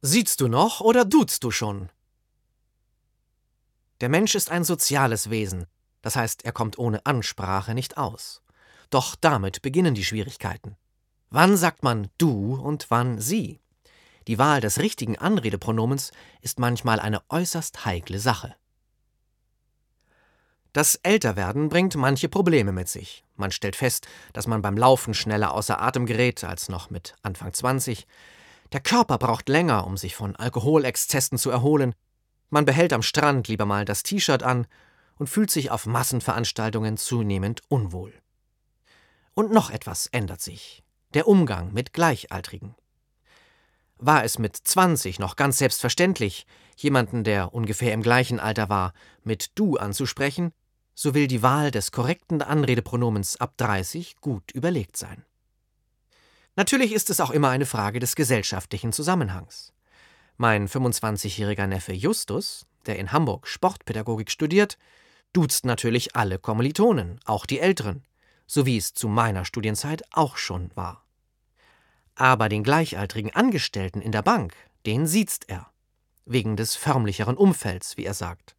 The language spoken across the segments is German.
Siehst du noch oder duzt du schon? Der Mensch ist ein soziales Wesen, das heißt, er kommt ohne Ansprache nicht aus. Doch damit beginnen die Schwierigkeiten. Wann sagt man du und wann sie? Die Wahl des richtigen Anredepronomens ist manchmal eine äußerst heikle Sache. Das Älterwerden bringt manche Probleme mit sich. Man stellt fest, dass man beim Laufen schneller außer Atem gerät als noch mit Anfang 20. Der Körper braucht länger, um sich von Alkoholexzessen zu erholen. Man behält am Strand lieber mal das T-Shirt an und fühlt sich auf Massenveranstaltungen zunehmend unwohl. Und noch etwas ändert sich der Umgang mit Gleichaltrigen. War es mit 20 noch ganz selbstverständlich, jemanden, der ungefähr im gleichen Alter war, mit du anzusprechen, so will die Wahl des korrekten Anredepronomens ab 30 gut überlegt sein. Natürlich ist es auch immer eine Frage des gesellschaftlichen Zusammenhangs. Mein 25-jähriger Neffe Justus, der in Hamburg Sportpädagogik studiert, duzt natürlich alle Kommilitonen, auch die Älteren, so wie es zu meiner Studienzeit auch schon war. Aber den gleichaltrigen Angestellten in der Bank, den siezt er, wegen des förmlicheren Umfelds, wie er sagt.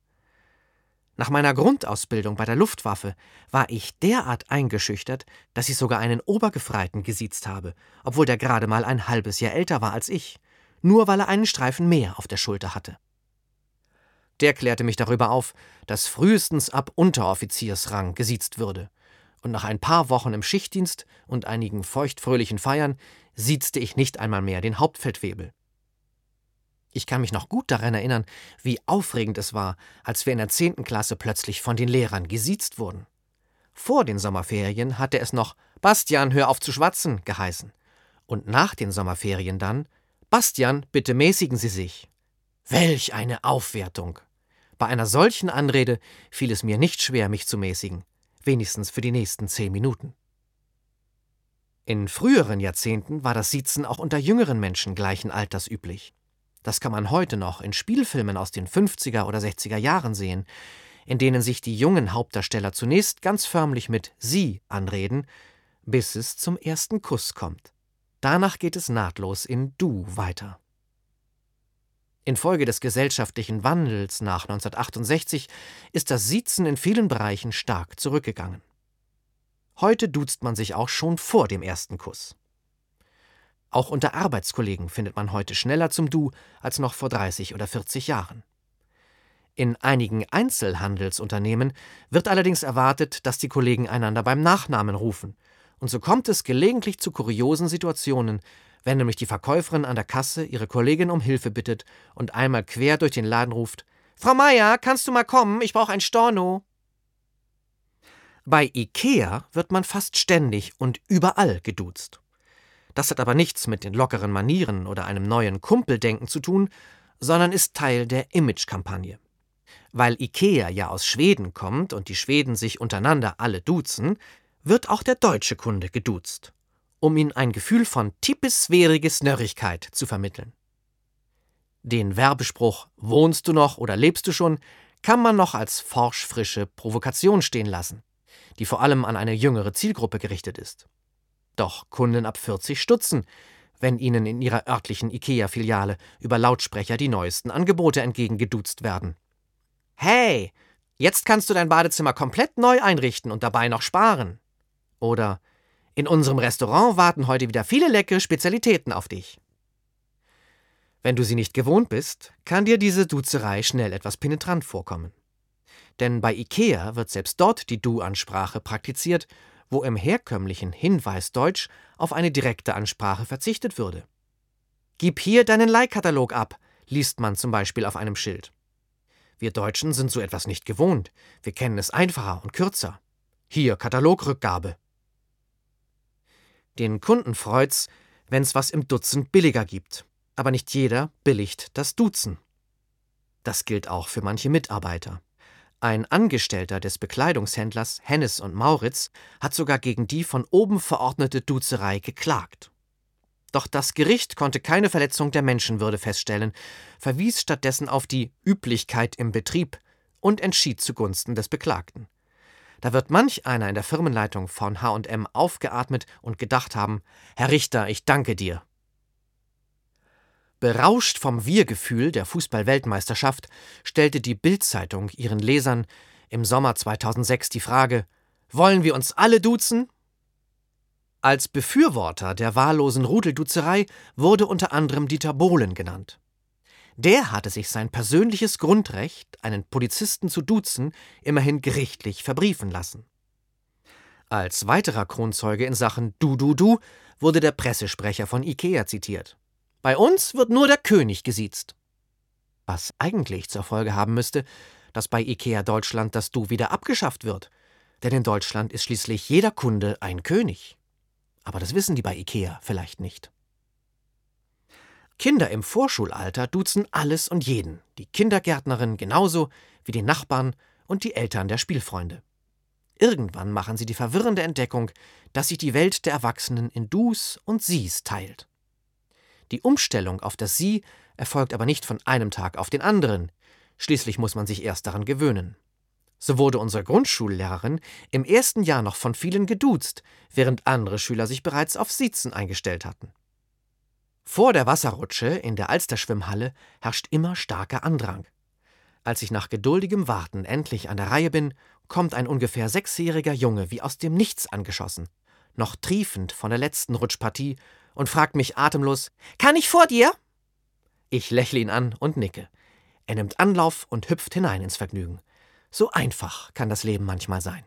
Nach meiner Grundausbildung bei der Luftwaffe war ich derart eingeschüchtert, dass ich sogar einen Obergefreiten gesiezt habe, obwohl der gerade mal ein halbes Jahr älter war als ich, nur weil er einen Streifen mehr auf der Schulter hatte. Der klärte mich darüber auf, dass frühestens ab Unteroffiziersrang gesiezt würde, und nach ein paar Wochen im Schichtdienst und einigen feuchtfröhlichen Feiern siezte ich nicht einmal mehr den Hauptfeldwebel. Ich kann mich noch gut daran erinnern, wie aufregend es war, als wir in der zehnten Klasse plötzlich von den Lehrern gesiezt wurden. Vor den Sommerferien hatte es noch Bastian, hör auf zu schwatzen geheißen. Und nach den Sommerferien dann Bastian, bitte mäßigen Sie sich. Welch eine Aufwertung. Bei einer solchen Anrede fiel es mir nicht schwer, mich zu mäßigen wenigstens für die nächsten zehn Minuten. In früheren Jahrzehnten war das Siezen auch unter jüngeren Menschen gleichen Alters üblich. Das kann man heute noch in Spielfilmen aus den 50er oder 60er Jahren sehen, in denen sich die jungen Hauptdarsteller zunächst ganz förmlich mit Sie anreden, bis es zum ersten Kuss kommt. Danach geht es nahtlos in Du weiter. Infolge des gesellschaftlichen Wandels nach 1968 ist das Siezen in vielen Bereichen stark zurückgegangen. Heute duzt man sich auch schon vor dem ersten Kuss. Auch unter Arbeitskollegen findet man heute schneller zum Du als noch vor 30 oder 40 Jahren. In einigen Einzelhandelsunternehmen wird allerdings erwartet, dass die Kollegen einander beim Nachnamen rufen, und so kommt es gelegentlich zu kuriosen Situationen, wenn nämlich die Verkäuferin an der Kasse ihre Kollegin um Hilfe bittet und einmal quer durch den Laden ruft: Frau Meier, kannst du mal kommen? Ich brauche ein Storno. Bei IKEA wird man fast ständig und überall geduzt. Das hat aber nichts mit den lockeren Manieren oder einem neuen Kumpeldenken zu tun, sondern ist Teil der Image-Kampagne. Weil IKEA ja aus Schweden kommt und die Schweden sich untereinander alle duzen, wird auch der deutsche Kunde geduzt um ihm ein Gefühl von typisphärige Snörrigkeit zu vermitteln. Den Werbespruch Wohnst du noch oder lebst du schon kann man noch als forschfrische Provokation stehen lassen, die vor allem an eine jüngere Zielgruppe gerichtet ist. Doch Kunden ab 40 stutzen, wenn ihnen in ihrer örtlichen IKEA-Filiale über Lautsprecher die neuesten Angebote entgegengeduzt werden. Hey, jetzt kannst du dein Badezimmer komplett neu einrichten und dabei noch sparen. Oder in unserem Restaurant warten heute wieder viele leckere Spezialitäten auf dich. Wenn du sie nicht gewohnt bist, kann dir diese Duzerei schnell etwas penetrant vorkommen. Denn bei IKEA wird selbst dort die Du-Ansprache praktiziert, wo im herkömmlichen Hinweisdeutsch auf eine direkte Ansprache verzichtet würde. Gib hier deinen Leihkatalog ab, liest man zum Beispiel auf einem Schild. Wir Deutschen sind so etwas nicht gewohnt, wir kennen es einfacher und kürzer. Hier Katalogrückgabe. Den Kunden freut's, wenn's was im Dutzend billiger gibt. Aber nicht jeder billigt das Duzen. Das gilt auch für manche Mitarbeiter. Ein Angestellter des Bekleidungshändlers Hennes und Mauritz hat sogar gegen die von oben verordnete Duzerei geklagt. Doch das Gericht konnte keine Verletzung der Menschenwürde feststellen, verwies stattdessen auf die Üblichkeit im Betrieb und entschied zugunsten des Beklagten. Da wird manch einer in der Firmenleitung von HM aufgeatmet und gedacht haben: Herr Richter, ich danke dir. Berauscht vom Wir-Gefühl der Fußball-Weltmeisterschaft stellte die Bild-Zeitung ihren Lesern im Sommer 2006 die Frage: Wollen wir uns alle duzen? Als Befürworter der wahllosen Rudelduzerei wurde unter anderem Dieter Bohlen genannt. Der hatte sich sein persönliches Grundrecht, einen Polizisten zu duzen, immerhin gerichtlich verbriefen lassen. Als weiterer Kronzeuge in Sachen Du Du Du wurde der Pressesprecher von IKEA zitiert. Bei uns wird nur der König gesiezt. Was eigentlich zur Folge haben müsste, dass bei IKEA Deutschland das Du wieder abgeschafft wird. Denn in Deutschland ist schließlich jeder Kunde ein König. Aber das wissen die bei IKEA vielleicht nicht. Kinder im Vorschulalter duzen alles und jeden, die Kindergärtnerin genauso wie die Nachbarn und die Eltern der Spielfreunde. Irgendwann machen sie die verwirrende Entdeckung, dass sich die Welt der Erwachsenen in Dus und Sies teilt. Die Umstellung auf das Sie erfolgt aber nicht von einem Tag auf den anderen. Schließlich muss man sich erst daran gewöhnen. So wurde unsere Grundschullehrerin im ersten Jahr noch von vielen geduzt, während andere Schüler sich bereits auf Siezen eingestellt hatten. Vor der Wasserrutsche in der Alsterschwimmhalle herrscht immer starker Andrang. Als ich nach geduldigem Warten endlich an der Reihe bin, kommt ein ungefähr sechsjähriger Junge wie aus dem Nichts angeschossen, noch triefend von der letzten Rutschpartie, und fragt mich atemlos: Kann ich vor dir? Ich lächle ihn an und nicke. Er nimmt Anlauf und hüpft hinein ins Vergnügen. So einfach kann das Leben manchmal sein.